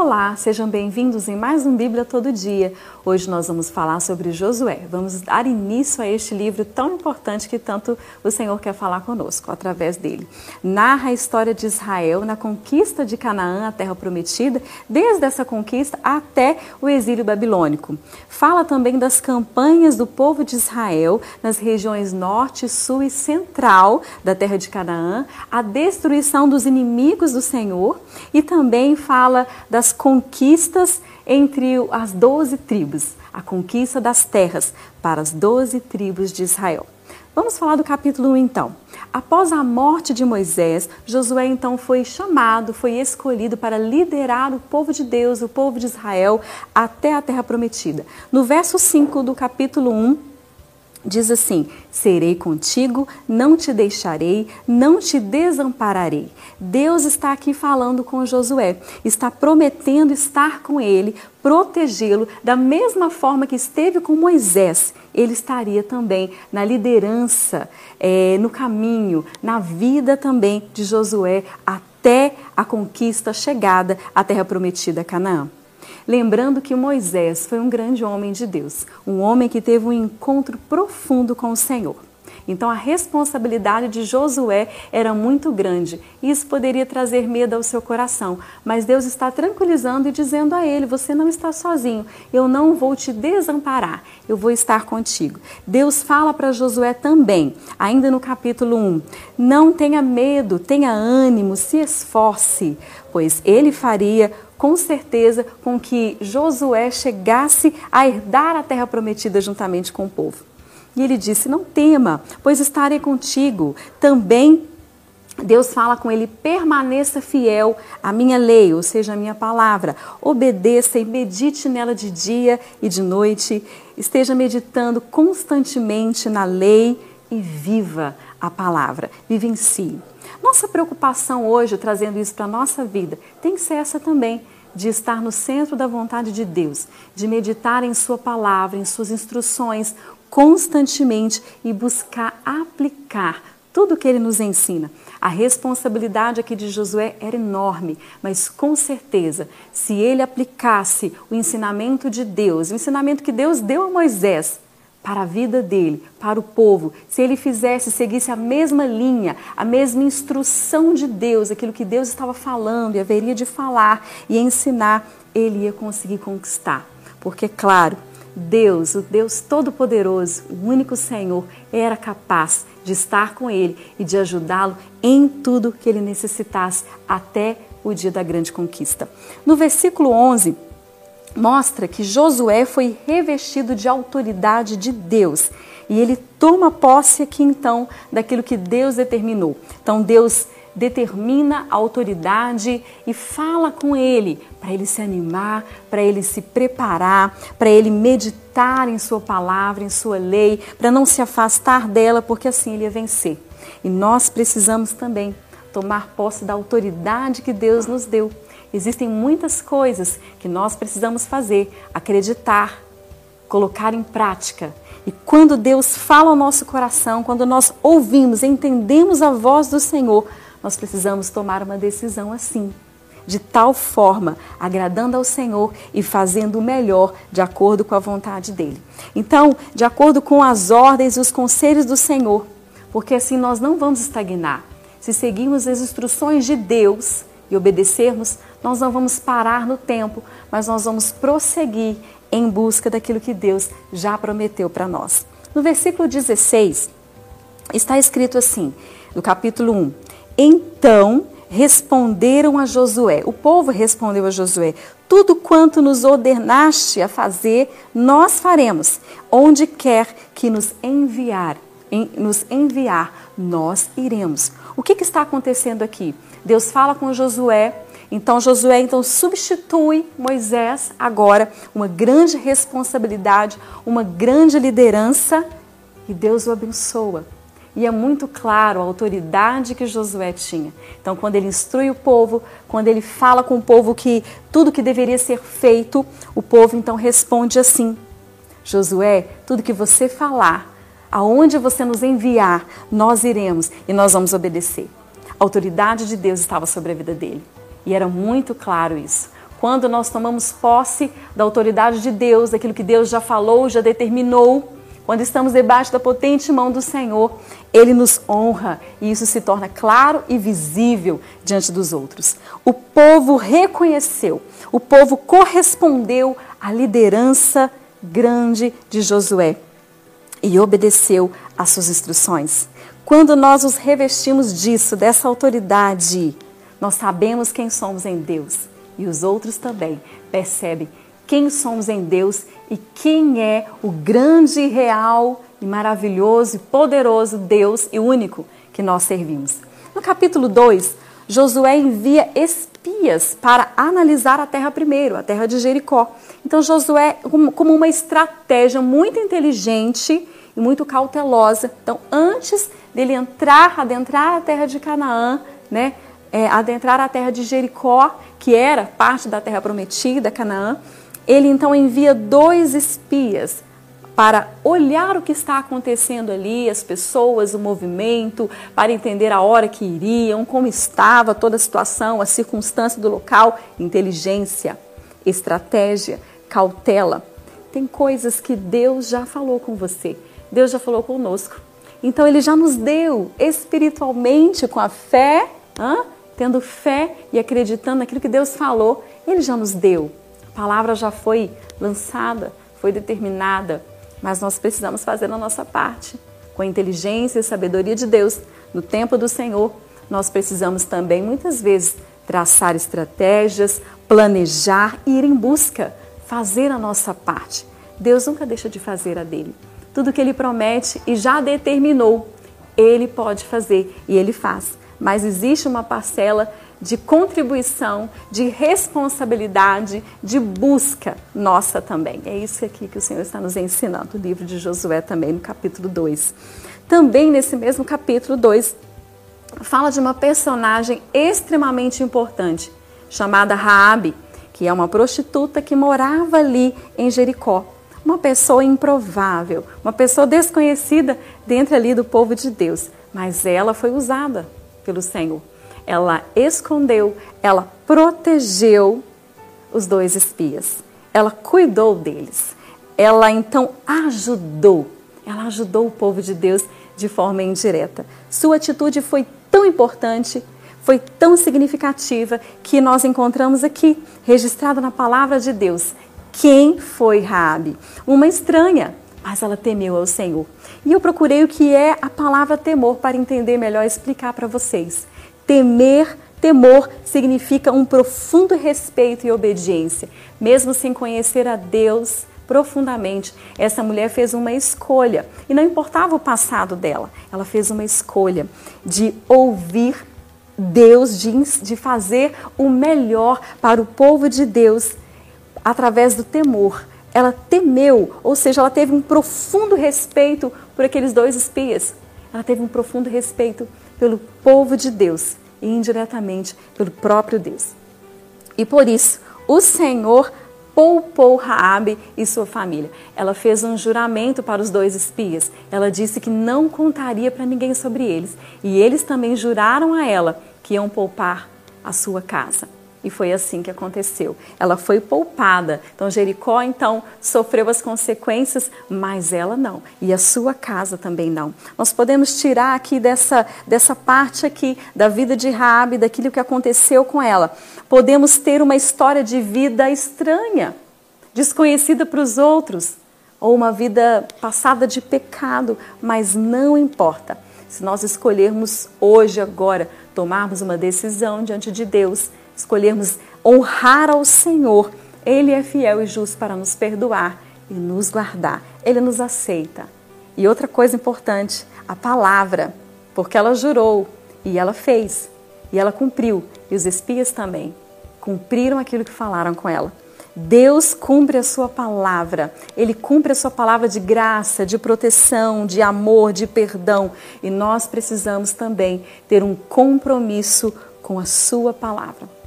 Olá, sejam bem-vindos em mais um Bíblia Todo Dia. Hoje nós vamos falar sobre Josué. Vamos dar início a este livro tão importante que tanto o Senhor quer falar conosco através dele. Narra a história de Israel na conquista de Canaã, a terra prometida, desde essa conquista até o exílio babilônico. Fala também das campanhas do povo de Israel nas regiões norte, sul e central da terra de Canaã, a destruição dos inimigos do Senhor e também fala das conquistas entre as doze tribos, a conquista das terras para as doze tribos de Israel. Vamos falar do capítulo 1 então. Após a morte de Moisés, Josué então foi chamado, foi escolhido para liderar o povo de Deus, o povo de Israel, até a terra prometida. No verso 5 do capítulo 1, diz assim: Serei contigo, não te deixarei, não te desampararei. Deus está aqui falando com Josué, está prometendo estar com ele, protegê-lo da mesma forma que esteve com Moisés. Ele estaria também na liderança, é, no caminho, na vida também de Josué até a conquista chegada à terra prometida, Canaã. Lembrando que Moisés foi um grande homem de Deus, um homem que teve um encontro profundo com o Senhor. Então a responsabilidade de Josué era muito grande. Isso poderia trazer medo ao seu coração, mas Deus está tranquilizando e dizendo a ele: você não está sozinho. Eu não vou te desamparar. Eu vou estar contigo. Deus fala para Josué também, ainda no capítulo 1: Não tenha medo, tenha ânimo, se esforce, pois ele faria com certeza com que Josué chegasse a herdar a terra prometida juntamente com o povo. E ele disse: Não tema, pois estarei contigo. Também Deus fala com ele: permaneça fiel à minha lei, ou seja, à minha palavra. Obedeça e medite nela de dia e de noite. Esteja meditando constantemente na lei e viva a palavra. Vivencie. Nossa preocupação hoje, trazendo isso para a nossa vida, tem que ser essa também de estar no centro da vontade de Deus, de meditar em Sua palavra, em Suas instruções constantemente e buscar aplicar tudo o que ele nos ensina. A responsabilidade aqui de Josué era enorme, mas com certeza, se ele aplicasse o ensinamento de Deus, o ensinamento que Deus deu a Moisés, para a vida dele, para o povo, se ele fizesse, seguisse a mesma linha, a mesma instrução de Deus, aquilo que Deus estava falando e haveria de falar e ensinar, ele ia conseguir conquistar. Porque, claro, Deus, o Deus Todo-Poderoso, o único Senhor, era capaz de estar com ele e de ajudá-lo em tudo que ele necessitasse até o dia da grande conquista. No versículo 11, mostra que Josué foi revestido de autoridade de Deus e ele toma posse aqui então daquilo que Deus determinou. Então Deus determina a autoridade e fala com ele para ele se animar, para ele se preparar, para ele meditar em sua palavra, em sua lei, para não se afastar dela, porque assim ele ia vencer. E nós precisamos também tomar posse da autoridade que Deus nos deu Existem muitas coisas que nós precisamos fazer, acreditar, colocar em prática. E quando Deus fala ao nosso coração, quando nós ouvimos, entendemos a voz do Senhor, nós precisamos tomar uma decisão assim, de tal forma, agradando ao Senhor e fazendo o melhor de acordo com a vontade dele. Então, de acordo com as ordens e os conselhos do Senhor, porque assim nós não vamos estagnar. Se seguirmos as instruções de Deus, e obedecermos, nós não vamos parar no tempo, mas nós vamos prosseguir em busca daquilo que Deus já prometeu para nós. No versículo 16, está escrito assim, no capítulo 1: Então responderam a Josué, o povo respondeu a Josué: Tudo quanto nos ordenaste a fazer, nós faremos, onde quer que nos enviar, em, nos enviar, nós iremos. O que, que está acontecendo aqui? Deus fala com Josué. Então Josué então substitui Moisés agora uma grande responsabilidade, uma grande liderança e Deus o abençoa. E é muito claro a autoridade que Josué tinha. Então, quando ele instrui o povo, quando ele fala com o povo que tudo que deveria ser feito, o povo então responde assim: Josué, tudo que você falar, aonde você nos enviar, nós iremos e nós vamos obedecer. A autoridade de Deus estava sobre a vida dele. E era muito claro isso. quando nós tomamos posse da autoridade de Deus, daquilo que Deus já falou, já determinou, quando estamos debaixo da potente mão do Senhor, Ele nos honra e isso se torna claro e visível diante dos outros. O povo reconheceu, o povo correspondeu à liderança grande de Josué e obedeceu às suas instruções. Quando nós nos revestimos disso, dessa autoridade, nós sabemos quem somos em Deus e os outros também percebem quem somos em Deus e quem é o grande, real e maravilhoso e poderoso Deus e único que nós servimos. No capítulo 2, Josué envia espias para analisar a terra primeiro, a terra de Jericó. Então, Josué, como uma estratégia muito inteligente e muito cautelosa, então, antes dele entrar, adentrar a terra de Canaã, né, é, adentrar a terra de Jericó, que era parte da terra prometida, Canaã, ele então envia dois espias para olhar o que está acontecendo ali, as pessoas, o movimento, para entender a hora que iriam, como estava toda a situação, a circunstância do local, inteligência, estratégia, cautela. Tem coisas que Deus já falou com você, Deus já falou conosco. Então ele já nos deu espiritualmente com a fé, hein? Tendo fé e acreditando naquilo que Deus falou, ele já nos deu palavra já foi lançada, foi determinada, mas nós precisamos fazer a nossa parte. Com a inteligência e sabedoria de Deus, no tempo do Senhor, nós precisamos também, muitas vezes, traçar estratégias, planejar e ir em busca, fazer a nossa parte. Deus nunca deixa de fazer a dele. Tudo que ele promete e já determinou, ele pode fazer e ele faz. Mas existe uma parcela de contribuição, de responsabilidade, de busca nossa também. É isso aqui que o Senhor está nos ensinando, o livro de Josué também, no capítulo 2. Também nesse mesmo capítulo 2, fala de uma personagem extremamente importante, chamada Raabe, que é uma prostituta que morava ali em Jericó. Uma pessoa improvável, uma pessoa desconhecida dentro ali do povo de Deus, mas ela foi usada pelo Senhor ela escondeu, ela protegeu os dois espias. Ela cuidou deles. Ela então ajudou. Ela ajudou o povo de Deus de forma indireta. Sua atitude foi tão importante, foi tão significativa que nós encontramos aqui registrado na palavra de Deus. Quem foi Raabe? Uma estranha, mas ela temeu ao Senhor. E eu procurei o que é a palavra temor para entender melhor e explicar para vocês. Temer, temor significa um profundo respeito e obediência, mesmo sem conhecer a Deus profundamente. Essa mulher fez uma escolha e não importava o passado dela, ela fez uma escolha de ouvir Deus, de, de fazer o melhor para o povo de Deus através do temor. Ela temeu, ou seja, ela teve um profundo respeito por aqueles dois espias. Ela teve um profundo respeito pelo povo de Deus e indiretamente pelo próprio Deus. E por isso, o Senhor poupou Raabe e sua família. Ela fez um juramento para os dois espias. Ela disse que não contaria para ninguém sobre eles, e eles também juraram a ela que iam poupar a sua casa. E foi assim que aconteceu. Ela foi poupada. Então Jericó então sofreu as consequências, mas ela não. E a sua casa também não. Nós podemos tirar aqui dessa dessa parte aqui da vida de Raabe, daquilo que aconteceu com ela. Podemos ter uma história de vida estranha, desconhecida para os outros, ou uma vida passada de pecado, mas não importa. Se nós escolhermos hoje agora tomarmos uma decisão diante de Deus, escolhermos honrar ao Senhor, Ele é fiel e justo para nos perdoar e nos guardar. Ele nos aceita. E outra coisa importante, a palavra, porque ela jurou e ela fez e ela cumpriu, e os espias também cumpriram aquilo que falaram com ela. Deus cumpre a sua palavra, Ele cumpre a sua palavra de graça, de proteção, de amor, de perdão. E nós precisamos também ter um compromisso com a sua palavra.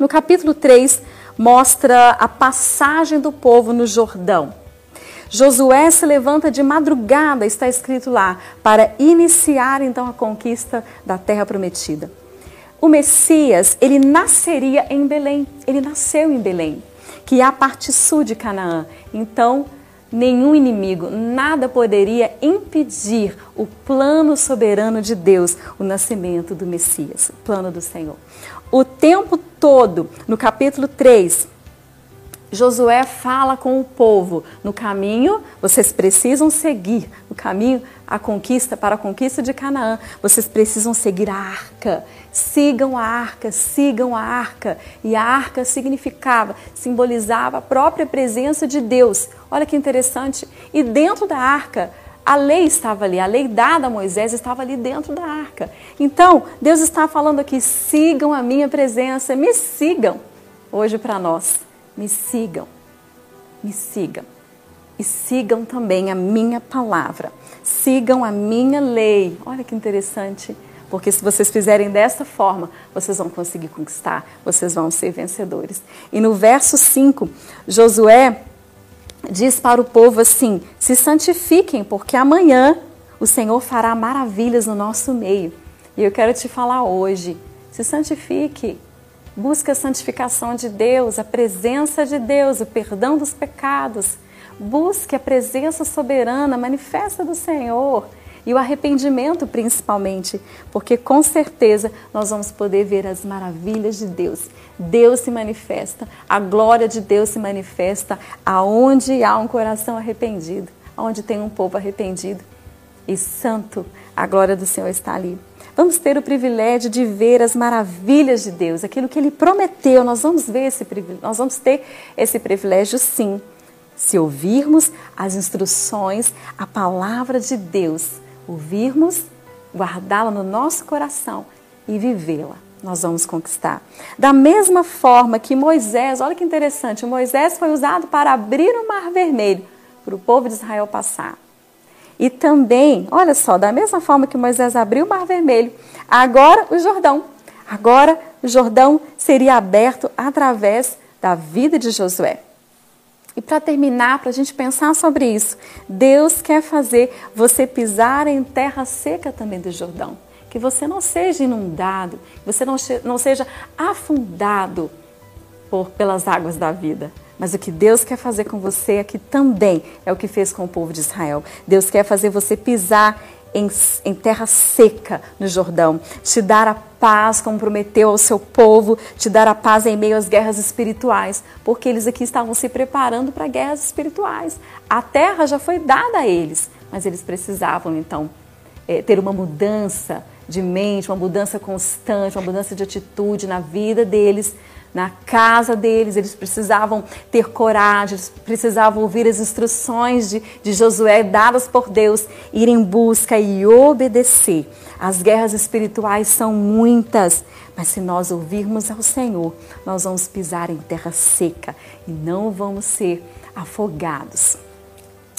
No capítulo 3, mostra a passagem do povo no Jordão. Josué se levanta de madrugada, está escrito lá, para iniciar então a conquista da terra prometida. o Messias, ele nasceria em Belém. Ele nasceu em Belém, que é a parte sul de Canaã. Então, nenhum inimigo, nada poderia impedir o plano soberano de Deus, o nascimento do Messias, o plano do Senhor. O tempo todo, no capítulo 3, Josué fala com o povo: no caminho vocês precisam seguir, no caminho a conquista para a conquista de Canaã, vocês precisam seguir a arca. Sigam a arca, sigam a arca. E a arca significava, simbolizava a própria presença de Deus. Olha que interessante. E dentro da arca, a lei estava ali, a lei dada a Moisés estava ali dentro da arca. Então, Deus está falando aqui: sigam a minha presença, me sigam. Hoje para nós me sigam, me sigam. E sigam também a minha palavra, sigam a minha lei. Olha que interessante, porque se vocês fizerem dessa forma, vocês vão conseguir conquistar, vocês vão ser vencedores. E no verso 5, Josué diz para o povo assim: se santifiquem, porque amanhã o Senhor fará maravilhas no nosso meio. E eu quero te falar hoje: se santifique, Busque a santificação de Deus, a presença de Deus, o perdão dos pecados. Busque a presença soberana, manifesta do Senhor e o arrependimento principalmente, porque com certeza nós vamos poder ver as maravilhas de Deus. Deus se manifesta, a glória de Deus se manifesta aonde há um coração arrependido, aonde tem um povo arrependido e santo, a glória do Senhor está ali. Vamos ter o privilégio de ver as maravilhas de Deus, aquilo que Ele prometeu. Nós vamos ver esse privilégio, nós vamos ter esse privilégio, sim, se ouvirmos as instruções, a palavra de Deus, ouvirmos, guardá-la no nosso coração e vivê-la. Nós vamos conquistar. Da mesma forma que Moisés, olha que interessante, Moisés foi usado para abrir o mar vermelho para o povo de Israel passar. E também, olha só, da mesma forma que Moisés abriu o Mar Vermelho, agora o Jordão. Agora o Jordão seria aberto através da vida de Josué. E para terminar, para a gente pensar sobre isso, Deus quer fazer você pisar em terra seca também do Jordão. Que você não seja inundado, que você não, não seja afundado por, pelas águas da vida. Mas o que Deus quer fazer com você aqui também é o que fez com o povo de Israel. Deus quer fazer você pisar em, em, terra seca no Jordão, te dar a paz como prometeu ao seu povo, te dar a paz em meio às guerras espirituais, porque eles aqui estavam se preparando para guerras espirituais. A terra já foi dada a eles, mas eles precisavam então é, ter uma mudança de mente, uma mudança constante, uma mudança de atitude na vida deles na casa deles, eles precisavam ter coragem, precisavam ouvir as instruções de, de Josué dadas por Deus, ir em busca e obedecer. As guerras espirituais são muitas, mas se nós ouvirmos ao Senhor, nós vamos pisar em terra seca e não vamos ser afogados.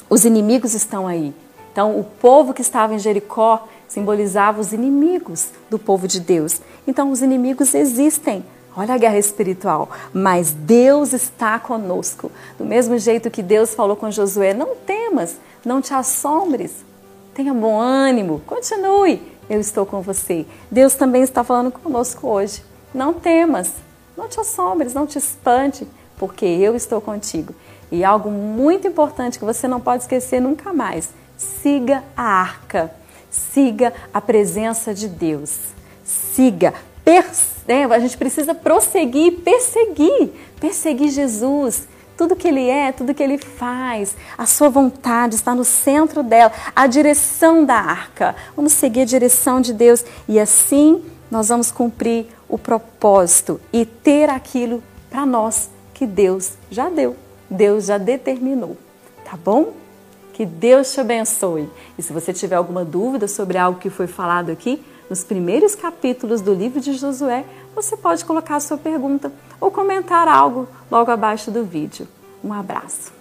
Os inimigos estão aí. Então, o povo que estava em Jericó simbolizava os inimigos do povo de Deus. Então, os inimigos existem Olha a guerra espiritual. Mas Deus está conosco. Do mesmo jeito que Deus falou com Josué: não temas, não te assombres, tenha bom ânimo, continue, eu estou com você. Deus também está falando conosco hoje. Não temas, não te assombres, não te espante, porque eu estou contigo. E algo muito importante que você não pode esquecer nunca mais: siga a arca, siga a presença de Deus. Siga, né, a gente precisa prosseguir, perseguir, perseguir Jesus. Tudo que ele é, tudo que ele faz, a sua vontade está no centro dela, a direção da arca. Vamos seguir a direção de Deus e assim nós vamos cumprir o propósito e ter aquilo para nós que Deus já deu, Deus já determinou. Tá bom? Que Deus te abençoe. E se você tiver alguma dúvida sobre algo que foi falado aqui, nos primeiros capítulos do livro de Josué, você pode colocar sua pergunta ou comentar algo logo abaixo do vídeo. Um abraço.